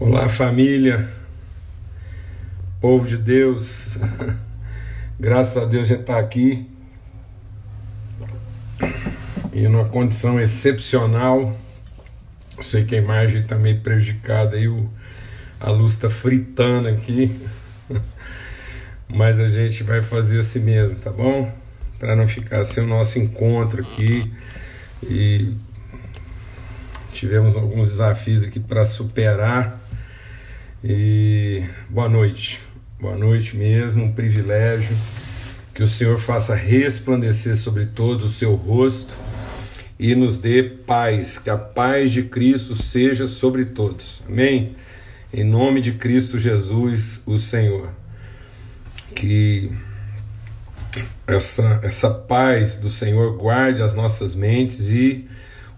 Olá, família, povo de Deus, graças a Deus a gente está aqui. E numa condição excepcional. Eu sei que a imagem está meio prejudicada o, a luz está fritando aqui, mas a gente vai fazer assim mesmo, tá bom? Para não ficar sem o nosso encontro aqui. E tivemos alguns desafios aqui para superar e boa noite, boa noite mesmo, um privilégio. Que o Senhor faça resplandecer sobre todos o seu rosto e nos dê paz, que a paz de Cristo seja sobre todos. Amém? Em nome de Cristo Jesus, o Senhor. Que essa, essa paz do Senhor guarde as nossas mentes e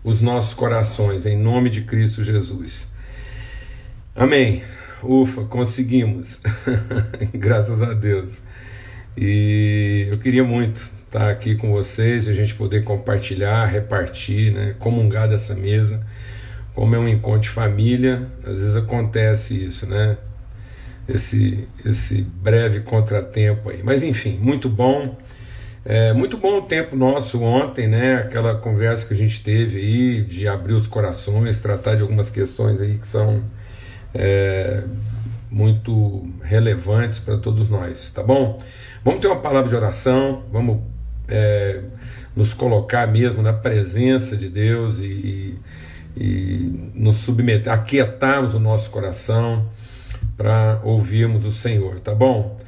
os nossos corações, em nome de Cristo Jesus. Amém. Ufa, conseguimos. Graças a Deus. E eu queria muito estar aqui com vocês a gente poder compartilhar, repartir, né, comungar dessa mesa. Como é um encontro de família, às vezes acontece isso, né? Esse, esse breve contratempo aí. Mas enfim, muito bom. É, muito bom o tempo nosso ontem, né? Aquela conversa que a gente teve aí de abrir os corações, tratar de algumas questões aí que são é, muito relevantes para todos nós, tá bom? Vamos ter uma palavra de oração, vamos é, nos colocar mesmo na presença de Deus e, e nos submeter, aquietarmos o nosso coração para ouvirmos o Senhor, tá bom?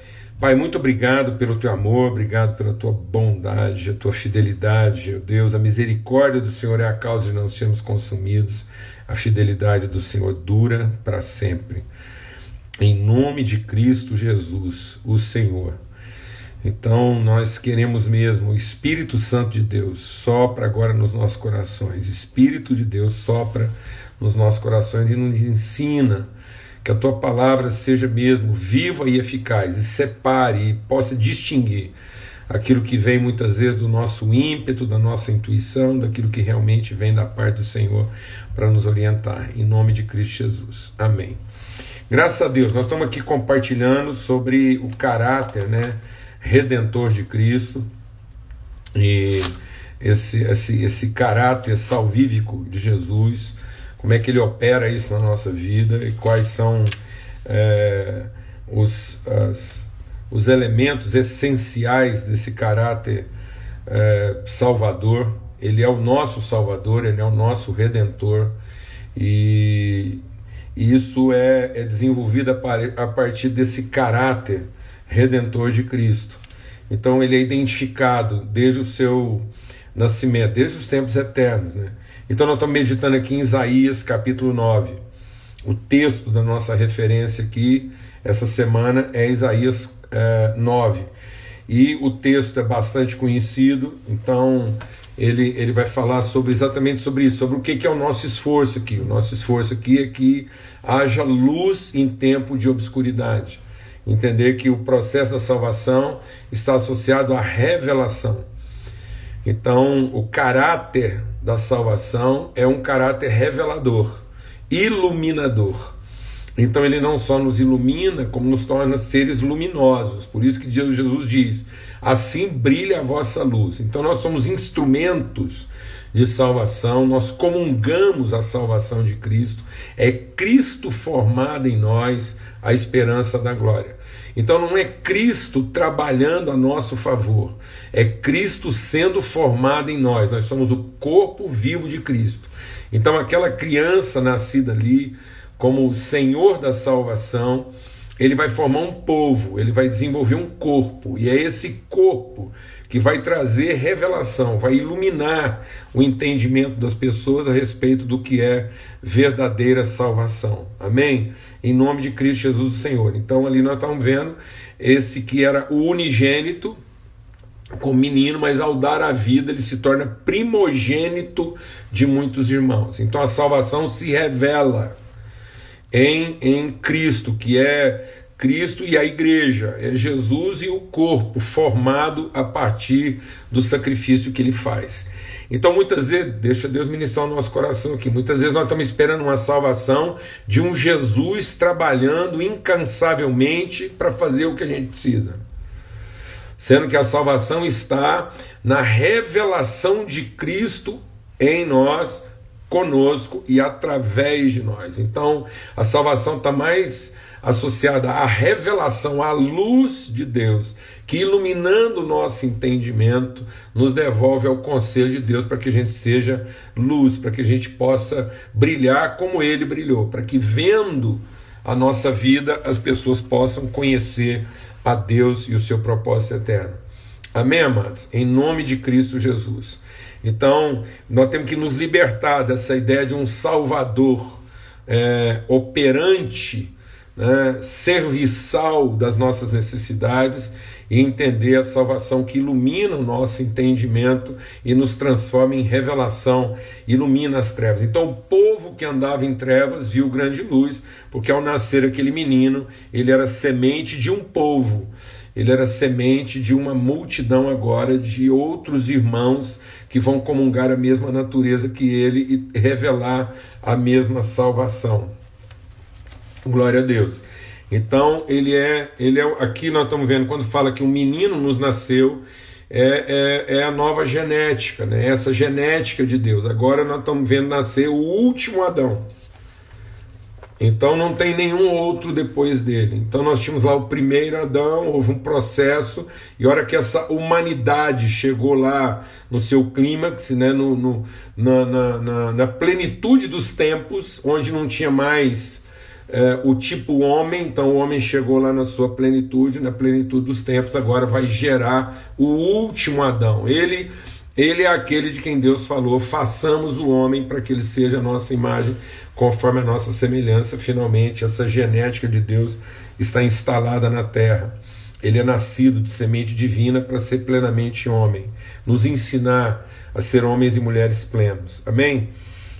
Pai, muito obrigado pelo teu amor, obrigado pela tua bondade, a tua fidelidade, meu Deus. A misericórdia do Senhor é a causa de não sermos consumidos. A fidelidade do Senhor dura para sempre. Em nome de Cristo Jesus, o Senhor. Então nós queremos mesmo o Espírito Santo de Deus sopra agora nos nossos corações. Espírito de Deus sopra nos nossos corações e nos ensina que a tua palavra seja mesmo viva e eficaz e separe e possa distinguir aquilo que vem muitas vezes do nosso ímpeto, da nossa intuição, daquilo que realmente vem da parte do Senhor para nos orientar. Em nome de Cristo Jesus. Amém. Graças a Deus, nós estamos aqui compartilhando sobre o caráter né, redentor de Cristo e esse, esse, esse caráter salvífico de Jesus, como é que ele opera isso na nossa vida e quais são é, os, as, os elementos essenciais desse caráter é, salvador. Ele é o nosso salvador, ele é o nosso redentor, e, isso é, é desenvolvido a, a partir desse caráter redentor de Cristo. Então ele é identificado desde o seu nascimento, desde os tempos eternos. Né? Então nós estamos meditando aqui em Isaías capítulo 9. O texto da nossa referência aqui essa semana é Isaías é, 9. E o texto é bastante conhecido, então ele, ele vai falar sobre exatamente sobre isso, sobre o que, que é o nosso esforço aqui. O nosso esforço aqui é que haja luz em tempo de obscuridade. Entender que o processo da salvação está associado à revelação. Então, o caráter da salvação é um caráter revelador, iluminador. Então ele não só nos ilumina, como nos torna seres luminosos. Por isso que Jesus diz: assim brilha a vossa luz. Então nós somos instrumentos de salvação, nós comungamos a salvação de Cristo, é Cristo formado em nós a esperança da glória. Então não é Cristo trabalhando a nosso favor, é Cristo sendo formado em nós. Nós somos o corpo vivo de Cristo. Então aquela criança nascida ali, como Senhor da salvação, ele vai formar um povo, ele vai desenvolver um corpo, e é esse corpo que vai trazer revelação, vai iluminar o entendimento das pessoas a respeito do que é verdadeira salvação. Amém? Em nome de Cristo Jesus, o Senhor. Então, ali nós estamos vendo esse que era o unigênito, como menino, mas ao dar a vida ele se torna primogênito de muitos irmãos. Então a salvação se revela em, em Cristo, que é Cristo e a igreja, é Jesus e o corpo formado a partir do sacrifício que ele faz. Então, muitas vezes, deixa Deus ministrar o nosso coração aqui, muitas vezes nós estamos esperando uma salvação de um Jesus trabalhando incansavelmente para fazer o que a gente precisa. Sendo que a salvação está na revelação de Cristo em nós, conosco e através de nós. Então, a salvação está mais associada à revelação, à luz de Deus, que iluminando o nosso entendimento, nos devolve ao conselho de Deus para que a gente seja luz, para que a gente possa brilhar como ele brilhou, para que vendo a nossa vida as pessoas possam conhecer a Deus e o seu propósito eterno. Amém, amados? Em nome de Cristo Jesus. Então, nós temos que nos libertar dessa ideia de um Salvador é, operante né, serviçal das nossas necessidades e entender a salvação que ilumina o nosso entendimento e nos transforma em revelação, ilumina as trevas. Então, o povo que andava em trevas viu grande luz, porque ao nascer aquele menino, ele era semente de um povo. Ele era semente de uma multidão agora de outros irmãos que vão comungar a mesma natureza que ele e revelar a mesma salvação. Glória a Deus. Então, ele é, ele é. Aqui nós estamos vendo, quando fala que um menino nos nasceu, é, é, é, a nova genética, né? essa genética de Deus. Agora nós estamos vendo nascer o último Adão. Então não tem nenhum outro depois dele. Então nós tínhamos lá o primeiro Adão, houve um processo, e a hora que essa humanidade chegou lá no seu clímax, né, no, no na, na, na, na plenitude dos tempos, onde não tinha mais é, o tipo homem, então o homem chegou lá na sua plenitude, na plenitude dos tempos, agora vai gerar o último Adão. Ele, ele é aquele de quem Deus falou: façamos o homem para que ele seja a nossa imagem, conforme a nossa semelhança. Finalmente, essa genética de Deus está instalada na terra. Ele é nascido de semente divina para ser plenamente homem, nos ensinar a ser homens e mulheres plenos. Amém?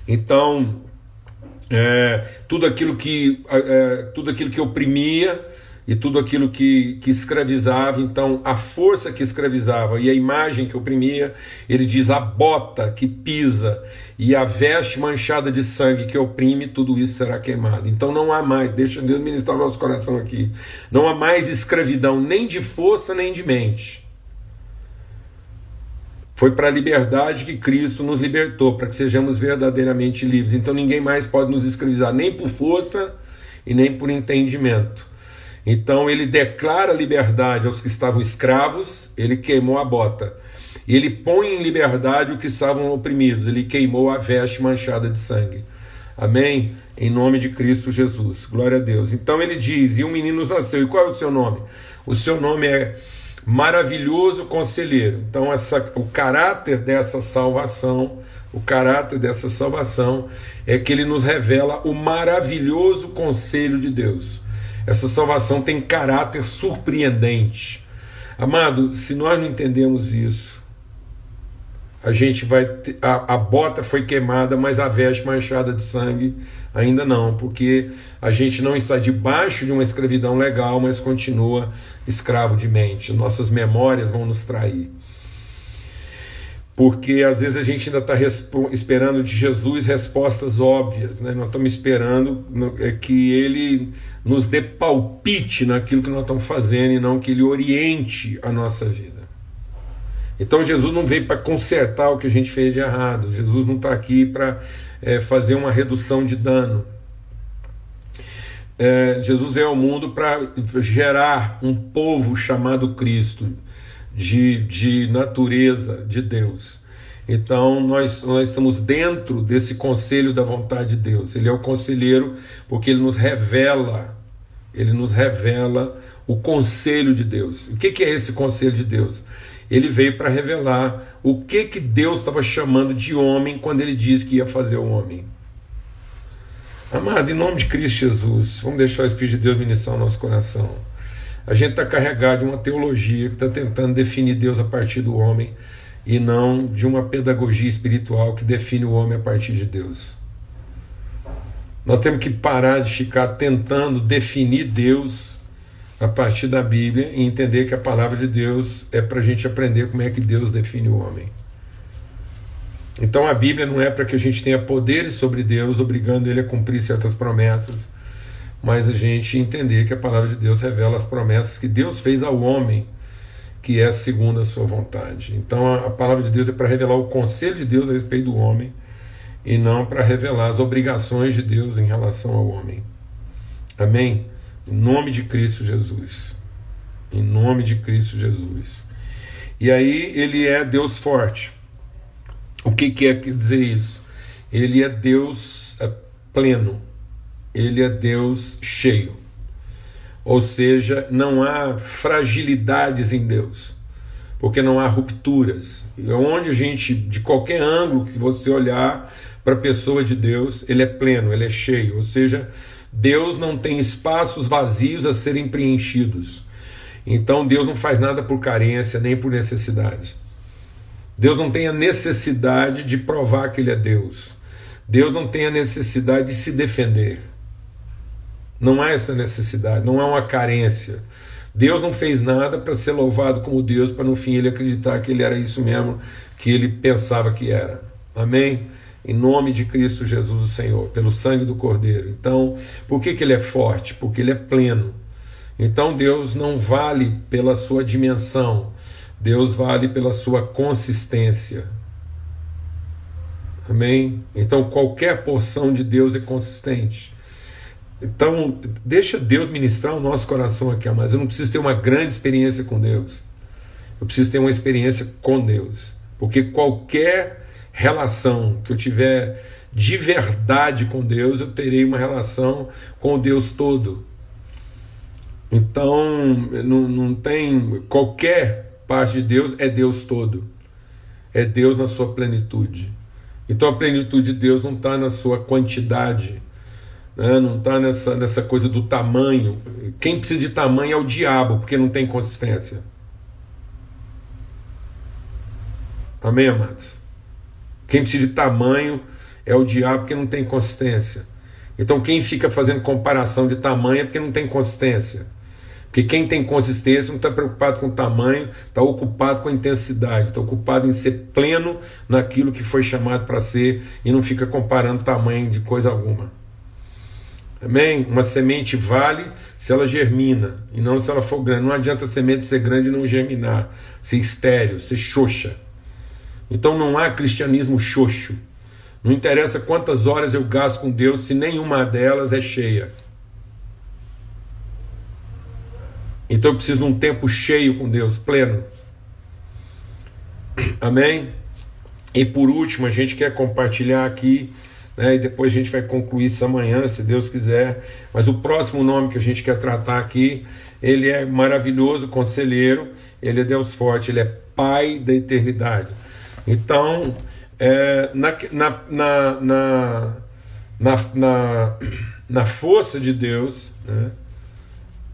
Então, é, tudo aquilo que é, tudo aquilo que oprimia e tudo aquilo que, que escravizava, então a força que escravizava e a imagem que oprimia, ele diz a bota que pisa e a veste manchada de sangue que oprime, tudo isso será queimado. Então não há mais, deixa Deus ministrar o nosso coração aqui, não há mais escravidão nem de força nem de mente. Foi para a liberdade que Cristo nos libertou, para que sejamos verdadeiramente livres. Então ninguém mais pode nos escravizar, nem por força e nem por entendimento. Então ele declara liberdade aos que estavam escravos, ele queimou a bota. E ele põe em liberdade os que estavam oprimidos, ele queimou a veste manchada de sangue. Amém? Em nome de Cristo Jesus. Glória a Deus. Então ele diz: E um menino nasceu. E qual é o seu nome? O seu nome é maravilhoso conselheiro. Então, essa, o caráter dessa salvação, o caráter dessa salvação é que ele nos revela o maravilhoso conselho de Deus. Essa salvação tem caráter surpreendente. Amado, se nós não entendemos isso, a gente vai. Ter, a, a bota foi queimada, mas a veste manchada de sangue ainda não, porque a gente não está debaixo de uma escravidão legal, mas continua escravo de mente. Nossas memórias vão nos trair. Porque às vezes a gente ainda está esperando de Jesus respostas óbvias, né? nós estamos esperando é, que Ele nos dê palpite naquilo que nós estamos fazendo e não que Ele oriente a nossa vida. Então Jesus não veio para consertar o que a gente fez de errado, Jesus não está aqui para é, fazer uma redução de dano. É, Jesus veio ao mundo para gerar um povo chamado Cristo, de, de natureza de Deus. Então nós, nós estamos dentro desse conselho da vontade de Deus. Ele é o conselheiro porque ele nos revela, ele nos revela o conselho de Deus. O que, que é esse conselho de Deus? Ele veio para revelar o que, que Deus estava chamando de homem quando ele disse que ia fazer o homem. Amado, em nome de Cristo Jesus, vamos deixar o Espírito de Deus ministrar o nosso coração. A gente está carregado de uma teologia que está tentando definir Deus a partir do homem e não de uma pedagogia espiritual que define o homem a partir de Deus. Nós temos que parar de ficar tentando definir Deus a partir da Bíblia e entender que a palavra de Deus é para a gente aprender como é que Deus define o homem. Então a Bíblia não é para que a gente tenha poderes sobre Deus, obrigando ele a cumprir certas promessas, mas a gente entender que a palavra de Deus revela as promessas que Deus fez ao homem, que é segundo a sua vontade. Então a palavra de Deus é para revelar o conselho de Deus a respeito do homem e não para revelar as obrigações de Deus em relação ao homem. Amém? Em nome de Cristo Jesus. Em nome de Cristo Jesus. E aí ele é Deus forte. O que quer dizer isso? Ele é Deus é, pleno. Ele é Deus cheio. Ou seja, não há fragilidades em Deus, porque não há rupturas. E onde a gente, de qualquer ângulo que você olhar para a pessoa de Deus, ele é pleno, ele é cheio. Ou seja, Deus não tem espaços vazios a serem preenchidos. Então Deus não faz nada por carência nem por necessidade. Deus não tem a necessidade de provar que Ele é Deus. Deus não tem a necessidade de se defender. Não há essa necessidade, não há uma carência. Deus não fez nada para ser louvado como Deus, para no fim ele acreditar que ele era isso mesmo que ele pensava que era. Amém? Em nome de Cristo Jesus, o Senhor, pelo sangue do Cordeiro. Então, por que, que ele é forte? Porque ele é pleno. Então, Deus não vale pela sua dimensão, Deus vale pela sua consistência. Amém? Então, qualquer porção de Deus é consistente. Então, deixa Deus ministrar o nosso coração aqui, mas eu não preciso ter uma grande experiência com Deus. Eu preciso ter uma experiência com Deus. Porque qualquer relação que eu tiver de verdade com Deus, eu terei uma relação com o Deus todo. Então, não, não tem qualquer parte de Deus, é Deus todo. É Deus na sua plenitude. Então, a plenitude de Deus não está na sua quantidade, né? não está nessa, nessa coisa do tamanho. Quem precisa de tamanho é o diabo, porque não tem consistência. Amém, amados? Quem precisa de tamanho é o diabo porque não tem consistência. Então quem fica fazendo comparação de tamanho é porque não tem consistência. Porque quem tem consistência não está preocupado com o tamanho, está ocupado com a intensidade, está ocupado em ser pleno naquilo que foi chamado para ser e não fica comparando tamanho de coisa alguma. Amém? Uma semente vale se ela germina e não se ela for grande. Não adianta a semente ser grande e não germinar, ser estéreo, ser xoxa. Então não há cristianismo xoxo. Não interessa quantas horas eu gasto com Deus, se nenhuma delas é cheia. Então eu preciso de um tempo cheio com Deus, pleno. Amém? E por último, a gente quer compartilhar aqui, né, e depois a gente vai concluir isso amanhã, se Deus quiser. Mas o próximo nome que a gente quer tratar aqui, ele é maravilhoso, conselheiro, ele é Deus forte, ele é Pai da eternidade. Então, é, na, na, na, na, na, força de Deus, né?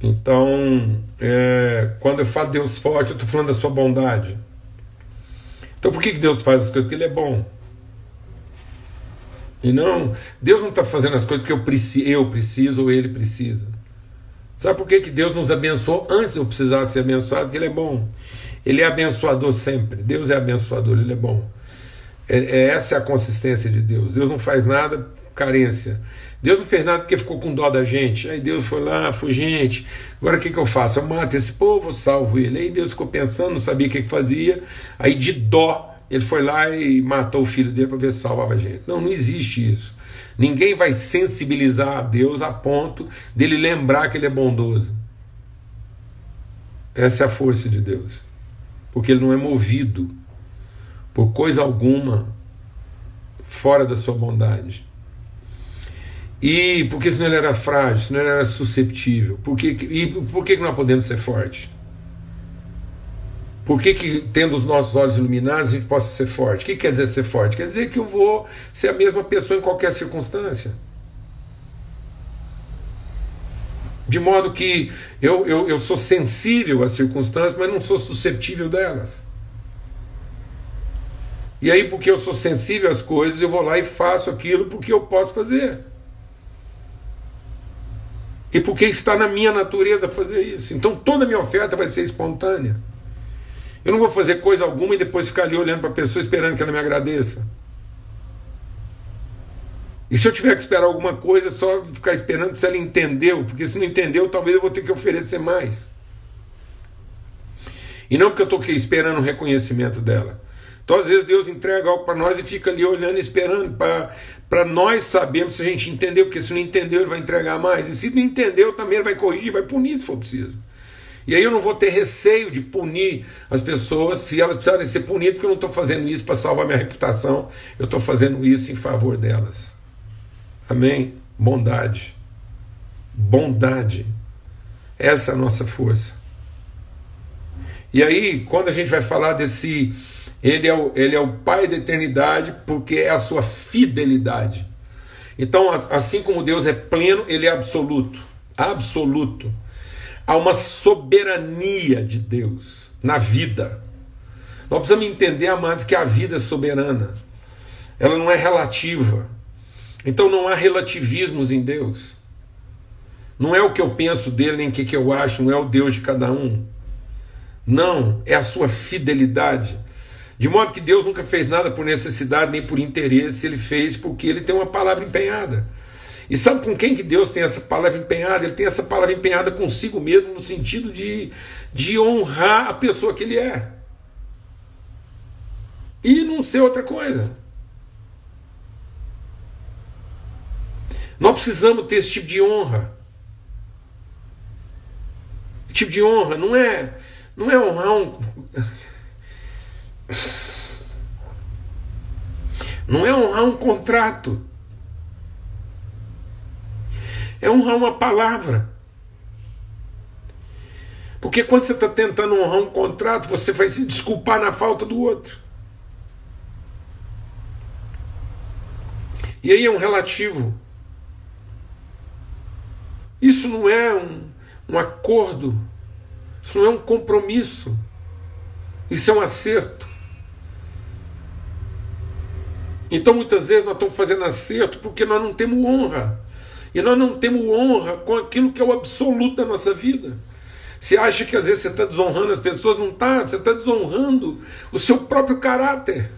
então, é, quando eu falo Deus forte, eu estou falando da sua bondade. Então, por que, que Deus faz as coisas? Porque Ele é bom. E não, Deus não está fazendo as coisas porque eu, preci, eu preciso ou Ele precisa. Sabe por que, que Deus nos abençoou antes eu precisar ser abençoado? Porque Ele é bom. Ele é abençoador sempre. Deus é abençoador, ele é bom. É, é, essa é a consistência de Deus. Deus não faz nada carência. Deus não fez nada porque ficou com dó da gente. Aí Deus foi lá, foi gente. Agora o que, que eu faço? Eu mato esse povo, salvo ele. Aí Deus ficou pensando, não sabia o que, que fazia. Aí de dó, ele foi lá e matou o filho dele para ver se salvava a gente. Não, não existe isso. Ninguém vai sensibilizar a Deus a ponto dele lembrar que ele é bondoso. Essa é a força de Deus porque ele não é movido por coisa alguma fora da sua bondade. E porque senão ele era frágil, senão ele era susceptível. Por que, e por que nós podemos ser fortes? Por que, que, tendo os nossos olhos iluminados, a gente possa ser forte? O que quer dizer ser forte? Quer dizer que eu vou ser a mesma pessoa em qualquer circunstância. De modo que eu, eu, eu sou sensível às circunstâncias, mas não sou susceptível delas. E aí, porque eu sou sensível às coisas, eu vou lá e faço aquilo porque eu posso fazer. E porque está na minha natureza fazer isso. Então toda a minha oferta vai ser espontânea. Eu não vou fazer coisa alguma e depois ficar ali olhando para a pessoa esperando que ela me agradeça. E se eu tiver que esperar alguma coisa, só ficar esperando se ela entendeu, porque se não entendeu, talvez eu vou ter que oferecer mais. E não porque eu estou esperando o reconhecimento dela. Então, às vezes, Deus entrega algo para nós e fica ali olhando, esperando, para nós sabermos se a gente entendeu, porque se não entendeu, ele vai entregar mais. E se não entendeu, também ele vai corrigir, vai punir se for preciso. E aí eu não vou ter receio de punir as pessoas se elas precisarem ser punidas, porque eu não estou fazendo isso para salvar minha reputação, eu estou fazendo isso em favor delas. Amém? Bondade. Bondade. Essa é a nossa força. E aí, quando a gente vai falar desse. Ele é, o, ele é o Pai da eternidade, porque é a sua fidelidade. Então, assim como Deus é pleno, ele é absoluto. Absoluto. Há uma soberania de Deus na vida. Nós precisamos entender, amados, que a vida é soberana. Ela não é relativa. Então não há relativismos em Deus. Não é o que eu penso dele, nem o que, eu acho, não é o Deus de cada um. Não, é a sua fidelidade. De modo que Deus nunca fez nada por necessidade nem por interesse, ele fez porque ele tem uma palavra empenhada. E sabe com quem que Deus tem essa palavra empenhada? Ele tem essa palavra empenhada consigo mesmo, no sentido de, de honrar a pessoa que ele é. E não ser outra coisa. Nós precisamos ter esse tipo de honra. Esse tipo de honra não é, não é honrar um. Não é honrar um contrato. É honrar uma palavra. Porque quando você está tentando honrar um contrato, você vai se desculpar na falta do outro. E aí é um relativo. Isso não é um, um acordo, isso não é um compromisso, isso é um acerto. Então muitas vezes nós estamos fazendo acerto porque nós não temos honra. E nós não temos honra com aquilo que é o absoluto da nossa vida. Você acha que às vezes você está desonrando as pessoas? Não está, você está desonrando o seu próprio caráter.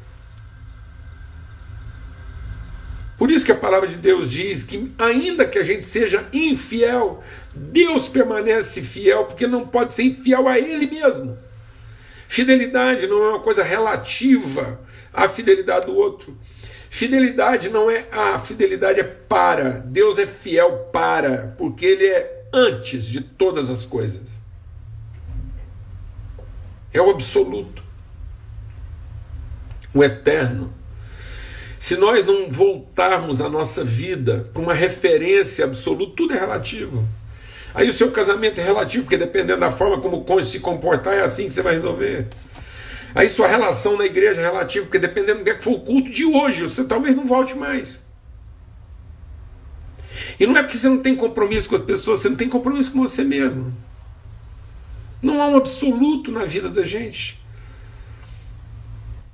Por isso que a palavra de Deus diz que, ainda que a gente seja infiel, Deus permanece fiel, porque não pode ser infiel a Ele mesmo. Fidelidade não é uma coisa relativa à fidelidade do outro. Fidelidade não é a, fidelidade é para. Deus é fiel para, porque Ele é antes de todas as coisas. É o absoluto, o eterno. Se nós não voltarmos a nossa vida para uma referência absoluta, tudo é relativo. Aí o seu casamento é relativo, porque dependendo da forma como o cônjuge se comportar, é assim que você vai resolver. Aí sua relação na igreja é relativa, porque dependendo do que, é que for o culto de hoje, você talvez não volte mais. E não é porque você não tem compromisso com as pessoas, você não tem compromisso com você mesmo. Não há um absoluto na vida da gente.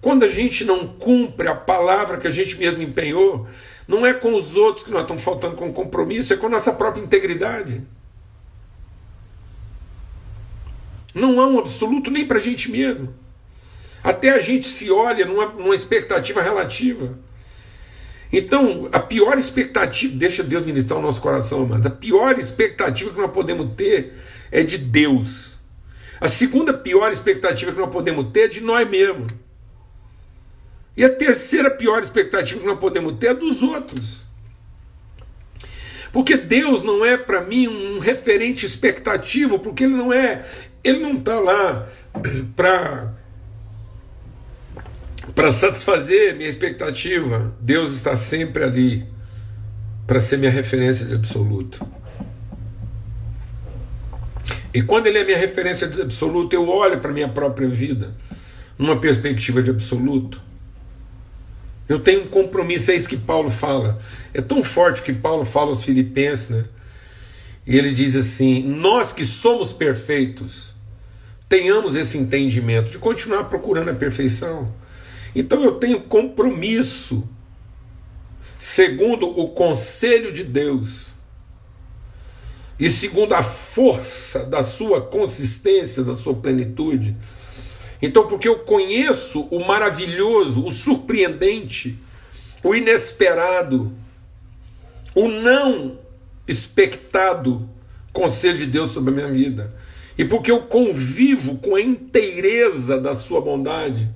Quando a gente não cumpre a palavra que a gente mesmo empenhou, não é com os outros que nós estamos faltando com compromisso, é com a nossa própria integridade. Não há um absoluto nem para a gente mesmo. Até a gente se olha numa, numa expectativa relativa. Então, a pior expectativa, deixa Deus ministrar o nosso coração, amados, a pior expectativa que nós podemos ter é de Deus. A segunda pior expectativa que nós podemos ter é de nós mesmos. E a terceira pior expectativa que nós podemos ter é dos outros. Porque Deus não é para mim um referente expectativo, porque ele não é, ele não está lá para para satisfazer minha expectativa. Deus está sempre ali para ser minha referência de absoluto. E quando ele é minha referência de absoluto, eu olho para minha própria vida numa perspectiva de absoluto. Eu tenho um compromisso, é isso que Paulo fala. É tão forte que Paulo fala aos Filipenses, né? E ele diz assim: Nós que somos perfeitos, tenhamos esse entendimento de continuar procurando a perfeição. Então eu tenho compromisso, segundo o conselho de Deus, e segundo a força da sua consistência, da sua plenitude, então, porque eu conheço o maravilhoso, o surpreendente, o inesperado, o não expectado conselho de Deus sobre a minha vida, e porque eu convivo com a inteireza da Sua bondade,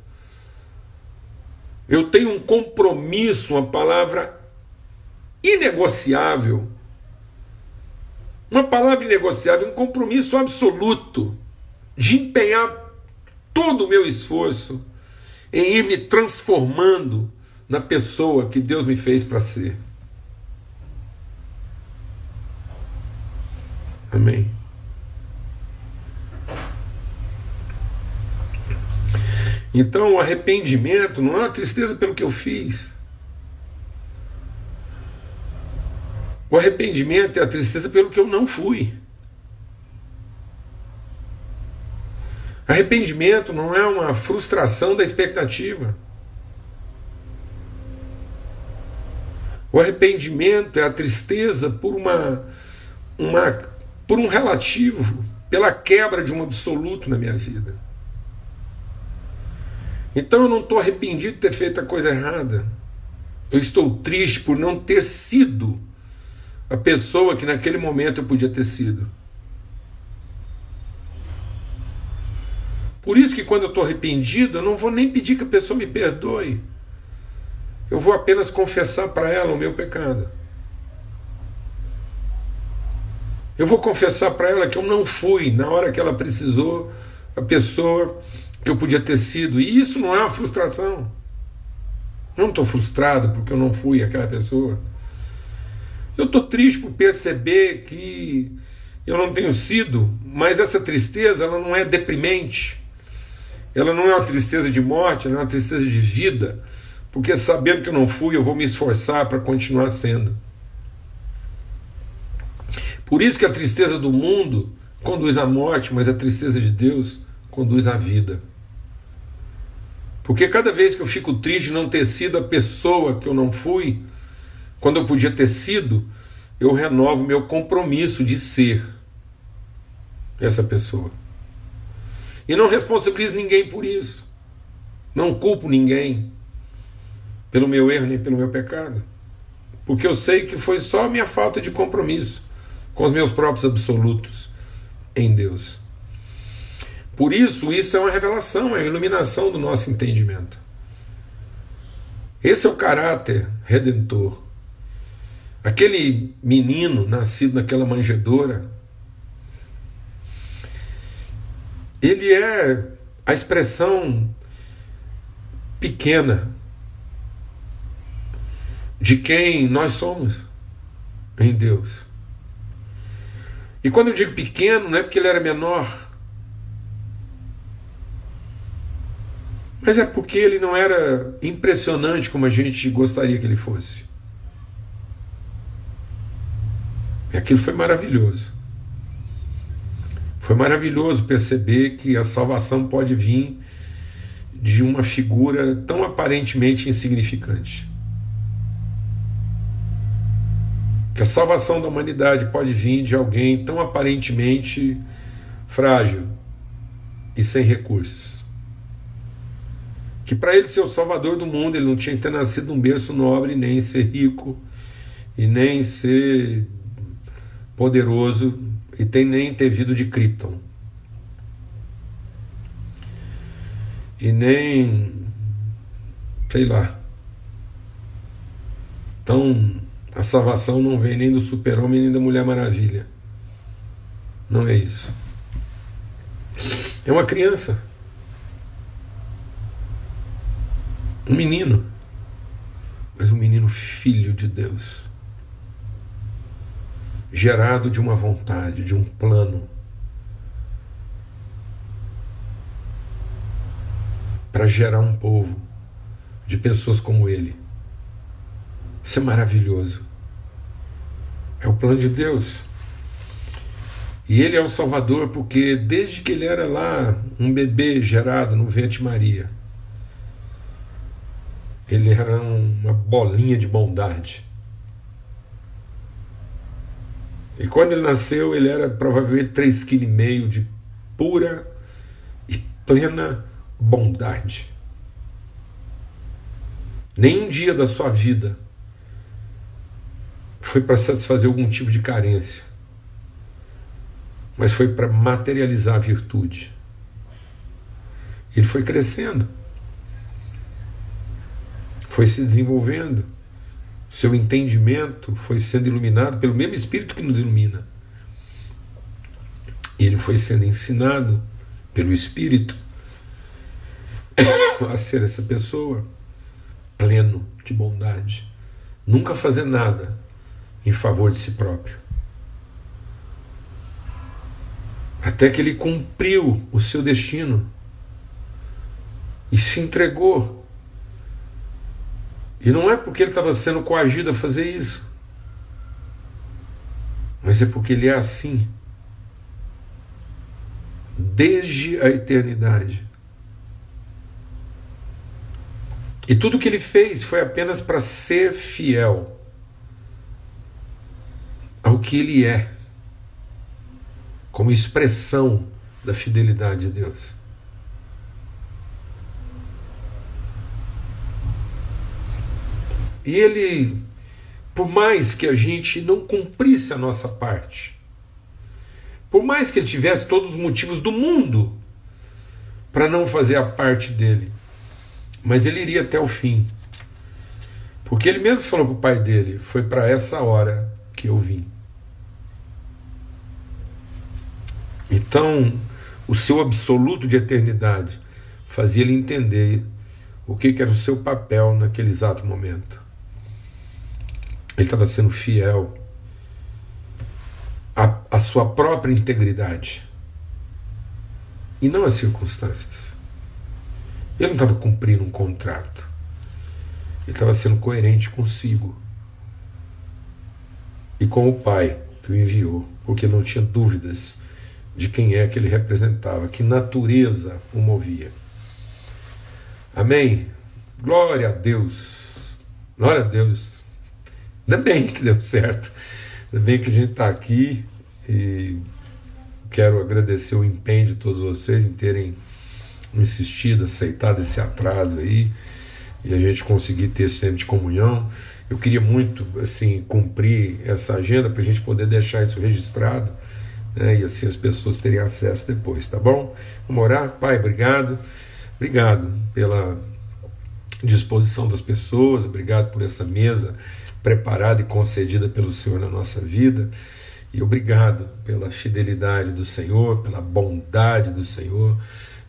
eu tenho um compromisso, uma palavra inegociável, uma palavra inegociável, um compromisso absoluto de empenhar todo o meu esforço em ir me transformando na pessoa que Deus me fez para ser. Amém. Então, o arrependimento não é uma tristeza pelo que eu fiz. O arrependimento é a tristeza pelo que eu não fui. Arrependimento não é uma frustração da expectativa. O arrependimento é a tristeza por uma, uma por um relativo, pela quebra de um absoluto na minha vida. Então eu não estou arrependido de ter feito a coisa errada. Eu estou triste por não ter sido a pessoa que naquele momento eu podia ter sido. Por isso que quando eu estou arrependido, eu não vou nem pedir que a pessoa me perdoe. Eu vou apenas confessar para ela o meu pecado. Eu vou confessar para ela que eu não fui na hora que ela precisou a pessoa que eu podia ter sido. E isso não é uma frustração. Eu não estou frustrado porque eu não fui aquela pessoa. Eu estou triste por perceber que eu não tenho sido, mas essa tristeza ela não é deprimente. Ela não é uma tristeza de morte, ela é uma tristeza de vida, porque sabendo que eu não fui, eu vou me esforçar para continuar sendo. Por isso que a tristeza do mundo conduz à morte, mas a tristeza de Deus conduz à vida. Porque cada vez que eu fico triste de não ter sido a pessoa que eu não fui, quando eu podia ter sido, eu renovo meu compromisso de ser essa pessoa. E não responsabilizo ninguém por isso. Não culpo ninguém pelo meu erro nem pelo meu pecado. Porque eu sei que foi só a minha falta de compromisso com os meus próprios absolutos em Deus. Por isso, isso é uma revelação, é uma iluminação do nosso entendimento. Esse é o caráter redentor. Aquele menino nascido naquela manjedoura ele é a expressão pequena de quem nós somos em Deus. E quando eu digo pequeno, não é porque ele era menor, mas é porque ele não era impressionante como a gente gostaria que ele fosse. E aquilo foi maravilhoso. Foi maravilhoso perceber que a salvação pode vir de uma figura tão aparentemente insignificante. Que a salvação da humanidade pode vir de alguém tão aparentemente frágil e sem recursos. Que para ele ser o salvador do mundo, ele não tinha que ter nascido num berço nobre, nem ser rico, e nem ser poderoso, e tem nem ter vindo de Krypton. E nem. sei lá. Então, a salvação não vem nem do Super-Homem nem da Mulher Maravilha. Não é isso. É uma criança. Um menino. Mas um menino filho de Deus gerado de uma vontade, de um plano. Para gerar um povo de pessoas como ele. Isso é maravilhoso. É o plano de Deus. E ele é o Salvador porque desde que ele era lá um bebê gerado no ventre Maria, ele era uma bolinha de bondade E quando ele nasceu, ele era provavelmente 3,5 kg de pura e plena bondade. Nenhum dia da sua vida foi para satisfazer algum tipo de carência, mas foi para materializar a virtude. Ele foi crescendo, foi se desenvolvendo, seu entendimento foi sendo iluminado pelo mesmo Espírito que nos ilumina. E ele foi sendo ensinado pelo Espírito a ser essa pessoa pleno de bondade, nunca fazer nada em favor de si próprio. Até que ele cumpriu o seu destino e se entregou. E não é porque ele estava sendo coagido a fazer isso, mas é porque ele é assim desde a eternidade. E tudo que ele fez foi apenas para ser fiel ao que ele é, como expressão da fidelidade a Deus. E ele, por mais que a gente não cumprisse a nossa parte, por mais que ele tivesse todos os motivos do mundo para não fazer a parte dele, mas ele iria até o fim. Porque ele mesmo falou para o pai dele: Foi para essa hora que eu vim. Então, o seu absoluto de eternidade fazia ele entender o que, que era o seu papel naquele exato momento. Ele estava sendo fiel à, à sua própria integridade e não às circunstâncias. Ele não estava cumprindo um contrato. Ele estava sendo coerente consigo e com o Pai que o enviou, porque não tinha dúvidas de quem é que ele representava, que natureza o movia. Amém? Glória a Deus. Glória a Deus. Ainda bem que deu certo. Ainda bem que a gente está aqui e quero agradecer o empenho de todos vocês em terem insistido, aceitado esse atraso aí e a gente conseguir ter esse tempo de comunhão. Eu queria muito assim cumprir essa agenda para a gente poder deixar isso registrado né, e assim as pessoas terem acesso depois, tá bom? Vamos orar? Pai, obrigado. Obrigado pela disposição das pessoas, obrigado por essa mesa preparada e concedida pelo Senhor na nossa vida. E obrigado pela fidelidade do Senhor, pela bondade do Senhor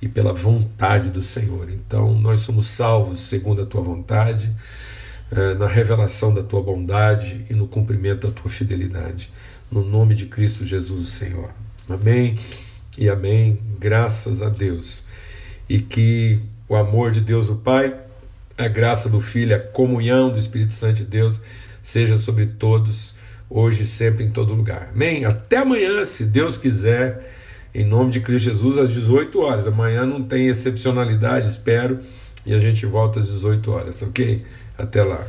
e pela vontade do Senhor. Então, nós somos salvos segundo a tua vontade, eh, na revelação da tua bondade e no cumprimento da tua fidelidade. No nome de Cristo Jesus, o Senhor. Amém e amém. Graças a Deus. E que o amor de Deus, o Pai, a graça do Filho, a comunhão do Espírito Santo de Deus seja sobre todos, hoje e sempre, em todo lugar. Amém? Até amanhã, se Deus quiser. Em nome de Cristo Jesus, às 18 horas. Amanhã não tem excepcionalidade, espero. E a gente volta às 18 horas, ok? Até lá.